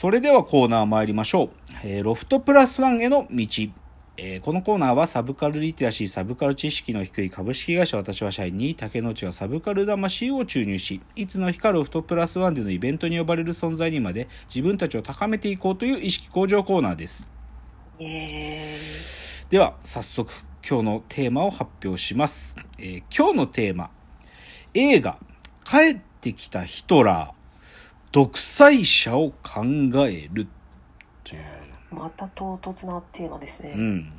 それではコーナー参りましょう。えーロフトプラスワンへの道。えーこのコーナーはサブカルリテラシー、サブカル知識の低い株式会社私は社員に竹之内がサブカル魂を注入し、いつの日かロフトプラスワンでのイベントに呼ばれる存在にまで自分たちを高めていこうという意識向上コーナーです。では早速今日のテーマを発表します、えー今日のテーマ映画「帰ってきたヒトラー独裁者を考える」という、また唐突なテーマですね。うん、今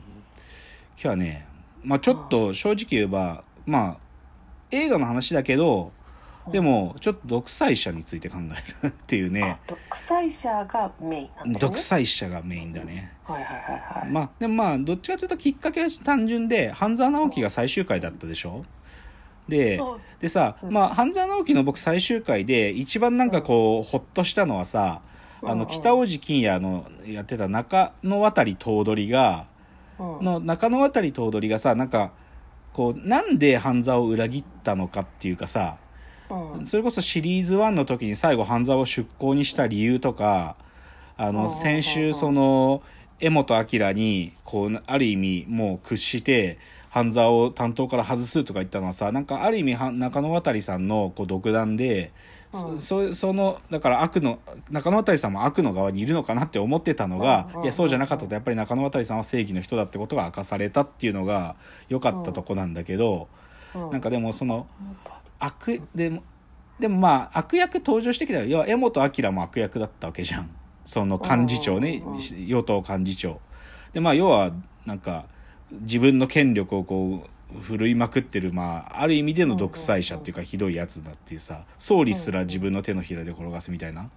日はね、まあ、ちょっと正直言えばまあ映画の話だけどでもちょっと独裁者について考えるっていうねあ独裁者がメインなんですね。独裁者がメインだね。はいはいはいはい。まあでもまあどっちかというときっかけは単純で半沢直樹が最終回だったでしょでう。んでさ、まあ半沢直樹の僕最終回で一番なんかこうほっとしたのはさあの北大路欣也のやってた中野渡頭取がうん。の中野渡頭取がさなんかこうなんで半沢を裏切ったのかっていうかさうん。それこそシリーズ1の時に最後半沢を出向にした理由とかあの先週その江本明にこうある意味もう屈して半沢を担当から外すとか言ったのはさなんかある意味は中野渡さんのこう独断で、うん。そそそのだから悪の中野渡さんも悪の側にいるのかなって思ってたのが、うんいやそうじゃなかったとやっぱり中野渡さんは正義の人だってことが明かされたっていうのが良かったとこなんだけど、うん。なんかでもその悪でもでもまあ悪役登場してきたら要は江本明も悪役だったわけじゃん。その幹事長ね与党幹事長。でまあ要はなんか自分の権力をこう振るいまくってるまあある意味での独裁者っていうかひどいやつだっていうさ総理すら自分の手のひらで転がすみたいな、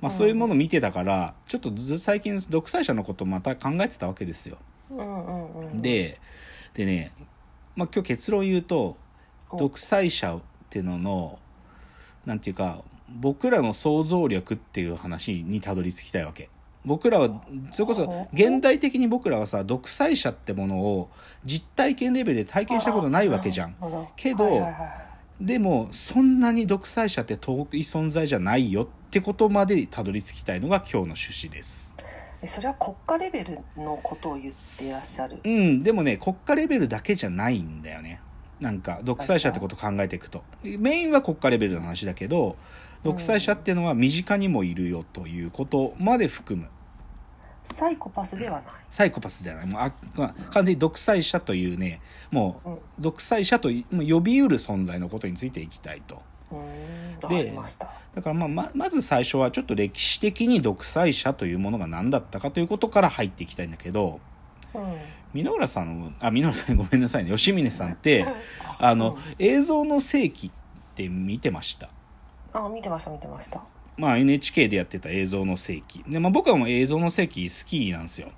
まあ、そういうものを見てたからちょっとず最近独裁者のことまた考えてたわけですよ。ででね、まあ、今日結論言うとお。独裁者っていうののなんていうか僕らの想像力っていう話にたどり着きたいわけ僕らはそれこそ現代的に僕らはさ独裁者ってものを実体験レベルで体験したことないわけじゃん。けどはいはいはいでもそんなに独裁者って遠い存在じゃないよってことまでたどり着きたいのが今日の趣旨です。えそれは国家レベルのことを言っていらっしゃる？うんでもね国家レベルだけじゃないんだよね。なんか独裁者ってことを考えていくと。メインは国家レベルの話だけど独裁者っていうのは身近にもいるよということまで含むサイコパスではない。サイコパスではないもうあまあ完全に独裁者というねもうんう独裁者と呼びうる存在のことについていきたいと。で。だからまあままず最初はちょっと歴史的に独裁者というものが何だったかということから入っていきたいんだけどうん。箕浦さんあ箕浦さん ごめんなさいね吉峰さんって あの、映像の世紀って見てました。あ見てました見てました。まあ NHK でやってた映像の世紀。で、まあ僕はもう映像の世紀好きなんですよ。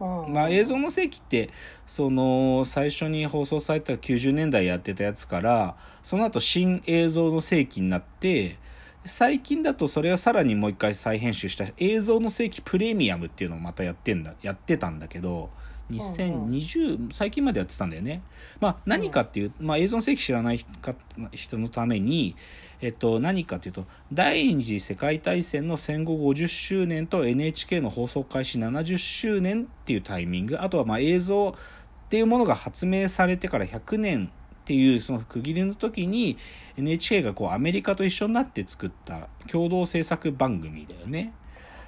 うん。まあ映像の世紀って、その最初に放送された90年代やってたやつから、その後新映像の世紀になって、最近だとそれをさらにもう一回再編集した映像の世紀プレミアムっていうのをまたやってんだ、やってたんだけど、2020、最近までやってたんだよね。まあ何かっていう、まあ映像の世紀知らない人のために、えっと何かというと、第二次世界大戦の戦後50周年と NHK の放送開始70周年っていうタイミング、あとはまあ映像っていうものが発明されてから100年っていうその区切りの時に NHK がこうアメリカと一緒になって作った共同制作番組だよね。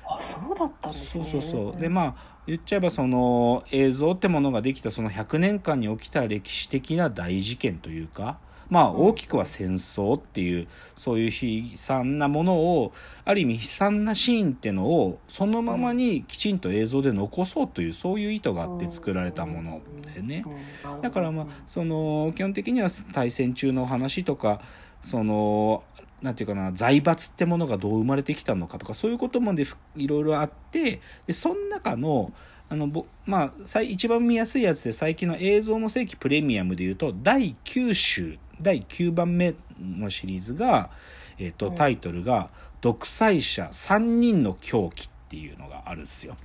あそうだったんですね。そうそうそうでまあ言っちゃえばその映像ってものができたその100年間に起きた歴史的な大事件というかまあ大きくは戦争っていうそういう悲惨なものをある意味悲惨なシーンってのをそのままにきちんと映像で残そうというそういう意図があって作られたものだよね。うんだからまあその基本的には大戦中の話とかそのなんていうかな財閥ってものがどう生まれてきたのかとかそういうことまでふいろいろあってでその中のあのぼまあ最一番見やすいやつで最近の映像の世紀プレミアムでいうと第9週第9番目のシリーズが、えっとうん。タイトルが「独裁者3人の狂気」っていうのがあるんですよ。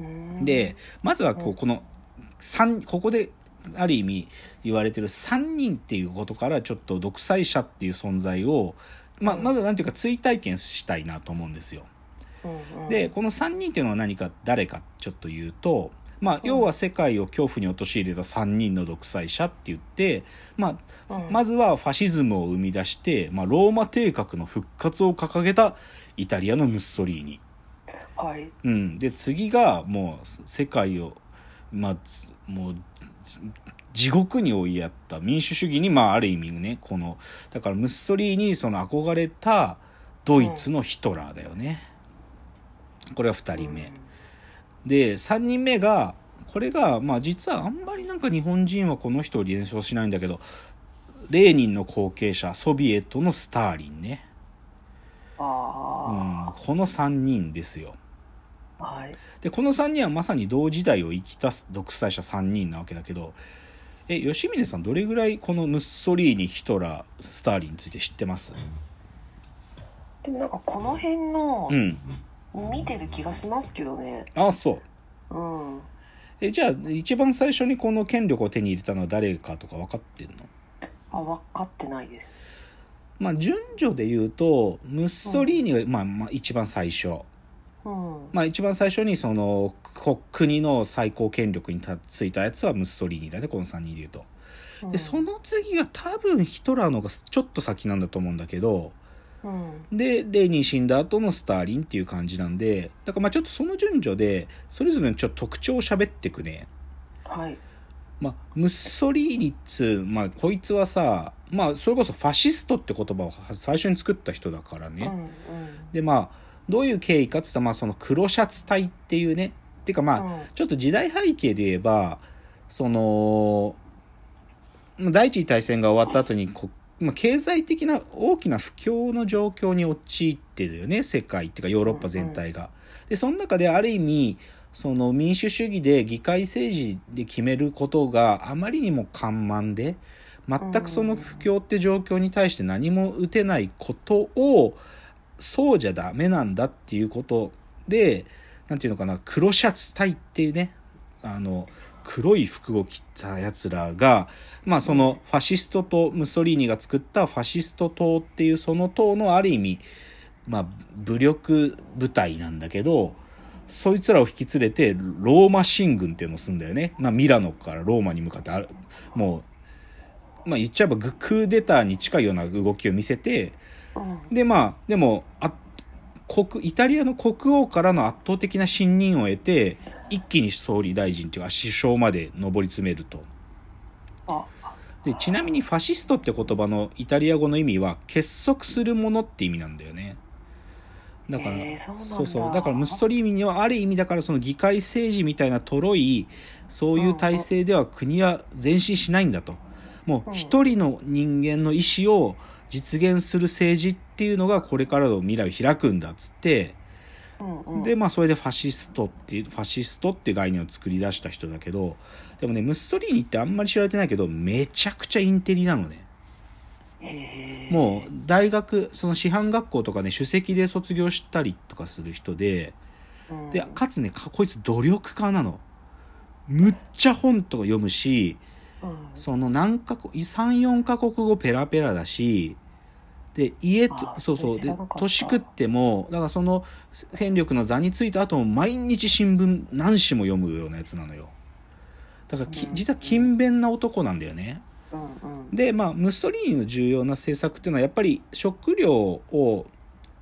うんでまずはこううん。この三ここである意味言われてる3人っていうことからちょっと独裁者っていう存在を、まあ、うん。まずなんていうか追体験したいなと思うんですよ。でこの3人っていうのは何か誰かちょっと言うと、まあ、要は世界を恐怖に陥れた3人の独裁者って言って、まあ、うん。まずはファシズムを生み出して、まあ、ローマ帝国の復活を掲げたイタリアのムッソリーニ。はい。うん、で次がもう世界を、まあ、つもうじ地獄に追いやった民主主義に、まあ、ある意味ねこのだからムッソリーニにその憧れたドイツのヒトラーだよね。これは2人目。で3人目がこれがまあ実はあんまりなんか日本人はこの人を連想しないんだけどレーニンの後継者ソビエトのスターリンね、うん、あこの3人ですよ。あ、はいでこの3人はまさに同時代を生きた独裁者3人なわけだけどえ吉峰さんどれぐらいこのムッソリーニヒトラースターリンについて知ってます？でもなんかこの辺のうん。見てる気がしますけどね。あそう。うん。えじゃあ一番最初にこの権力を手に入れたのは誰かとか分かってんの？あ分かってないです。まあ順序で言うとムッソリーニが、まあ、まあ一番最初うん。まあ一番最初にそのこ国の最高権力にたついたやつはムッソリーニだねこの3人で言うと。うん。でその次が多分ヒトラーのがちょっと先なんだと思うんだけどうん。でレーニン死んだ後のスターリンっていう感じなんでだからまあちょっとその順序でそれぞれのちょっと特徴を喋ってくね。はい。まあムッソリーニっつうまあこいつはさまあそれこそファシストって言葉を最初に作った人だからね、うんうん。でまあどういう経緯かっつったらまあその黒シャツ隊っていうねっていうかまあ、うんちょっと時代背景で言えばそのまあ第一次大戦が終わった後にこまあ経済的な大きな不況の状況に陥ってるよね世界っていうかヨーロッパ全体が。でその中である意味その民主主義で議会政治で決めることがあまりにも緩慢で全くその不況って状況に対して何も打てないことをそうじゃダメなんだっていうことでなんていうのかな黒シャツ隊っていうねあの黒い服を着たやつらがまあそのファシストとムッソリーニが作ったファシスト党っていうその党のある意味まあ武力部隊なんだけどそいつらを引き連れてローマ進軍っていうのをするんだよね、まあ、ミラノからローマに向かってある。もうまあ言っちゃえばクーデターに近いような動きを見せてでまあでもあ国イタリアの国王からの圧倒的な信任を得て一気に総理大臣っていうか首相まで上り詰めると。あでちなみにファシストって言葉のイタリア語の意味は結束するものって意味なんだよね。だから、へーそうそうそう。だからムッソリーニにはある意味だからその議会政治みたいなとろいそういう体制では国は前進しないんだと。もう一人の人間の意思を実現する政治っていうのがこれからの未来を開くんだっつってうんうん。でまあそれでファシストっていうファシストっていう概念を作り出した人だけどでもねムッソリーニってあんまり知られてないけどめちゃくちゃインテリなのね。もう大学その師範学校とかね首席で卒業したりとかする人でうん。でかつねかこいつ努力家なの。むっちゃ本とか読むしうんその何か34カ国語ペラペラだしで家あとそうそう。で年食ってもだからその権力の座についた後も毎日新聞何紙も読むようなやつなのよ。だからきうん。実は勤勉な男なんだよね。うんうん。でまあムッソリーニの重要な政策っていうのはやっぱり食料を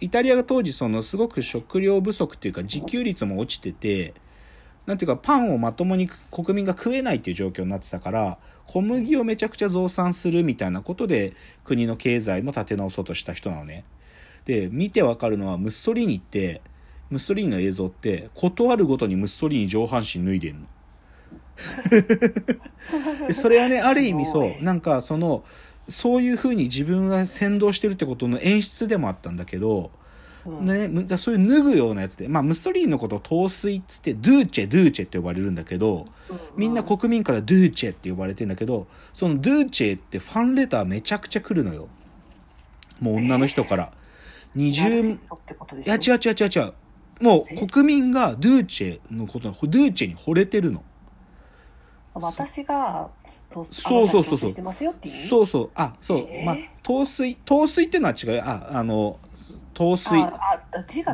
イタリアが当時そのすごく食料不足っていうか自給率も落ちててなんていうかパンをまともに国民が食えないっていう状況になってたから小麦をめちゃくちゃ増産するみたいなことで国の経済も立て直そうとした人なのね。で見てわかるのはムッソリーニってムッソリーニの映像って事あるごとにムッソリーニ上半身脱いでんの。でそれはねある意味そうなんかそのそういうふうに自分が先導してるってことの演出でもあったんだけど、うんね、むだそういう脱ぐようなやつで、まあ、ムッソリーニのことを陶酔っつってドゥーチェドゥーチェって呼ばれるんだけどみんな国民からドゥーチェって呼ばれてんだけどそのドゥーチェってファンレターめちゃくちゃ来るのよ。もう女の人から。ナルシ20ストってことでいや違う違う違う違う。もう国民がドゥーチェのことドゥーチェに惚れてるの私がとそうそうそうそう。そうそう。あそう、えー？まあ陶水陶水っていうのは違うよ。ああの陶水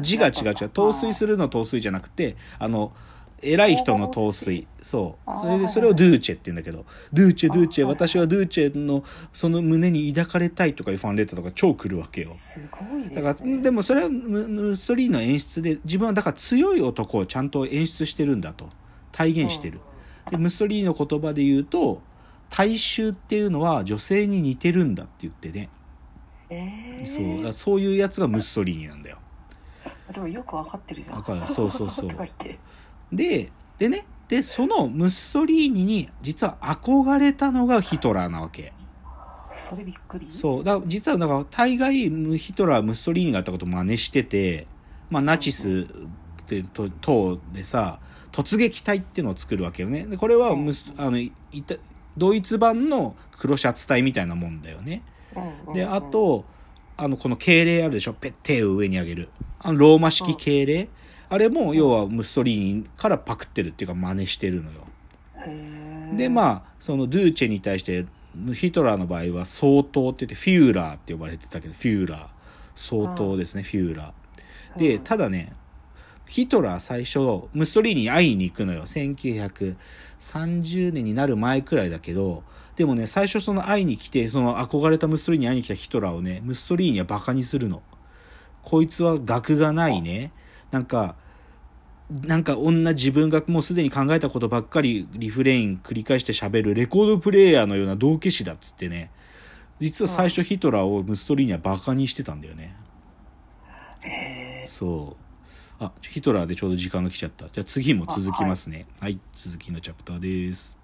字が違う違う。陶水するの陶水じゃなくてあの偉い人の陶水そう。それではいそれをドゥーチェって言うんだけどドゥーチェドゥーチェ。私はドゥーチェのその胸に抱かれたいとかいうファンレターとか超来るわけよ。すごいですね。だからでもそれはムムッソリーニの演出で自分はだから強い男をちゃんと演出してるんだと。体現してる、でムッソリーニの言葉で言うと大衆っていうのは女性に似てるんだって言ってね、えー、そうそういうやつがムッソリーニなんだよ。でもよくわかってるじゃん。わかる。そうそうそう とか言って。ででねでそのムッソリーニに実は憧れたのがヒトラーなわけ。それびっくり？そう。だ実はだから大概ムヒトラーはムッソリーニがやったことを真似してて、まあ、ナチスってと党でさ突撃隊っていうのを作るわけよね。でこれはムスあのいたドイツ版の黒シャツ隊みたいなもんだよね。であとあのこの敬礼あるでしょ？ペッ手を上に上げる。あのローマ式敬礼、あれも要はムッソリーニからパクってるっていうか真似してるのよ。でまあそのドゥーチェに対してヒトラーの場合は総統って言ってフューラーって呼ばれてたけどフューラー。総統ですね、フューラー。でうん。ただねヒトラー最初ムッソリーニに会いに行くのよ。1930年になる前くらいだけどでもね最初その会いに来てその憧れたムッソリーニに会いに来たヒトラーをねムッソリーニはバカにするの。こいつは学がないね。なんかなんか女自分がもうすでに考えたことばっかりリフレイン繰り返して喋るレコードプレイヤーのような道化師だっつってね。実は最初ヒトラーをムッソリーニはバカにしてたんだよね。へそうあヒトラーでちょうど時間が来ちゃった。じゃあ次も続きますね。はい。続きのチャプターです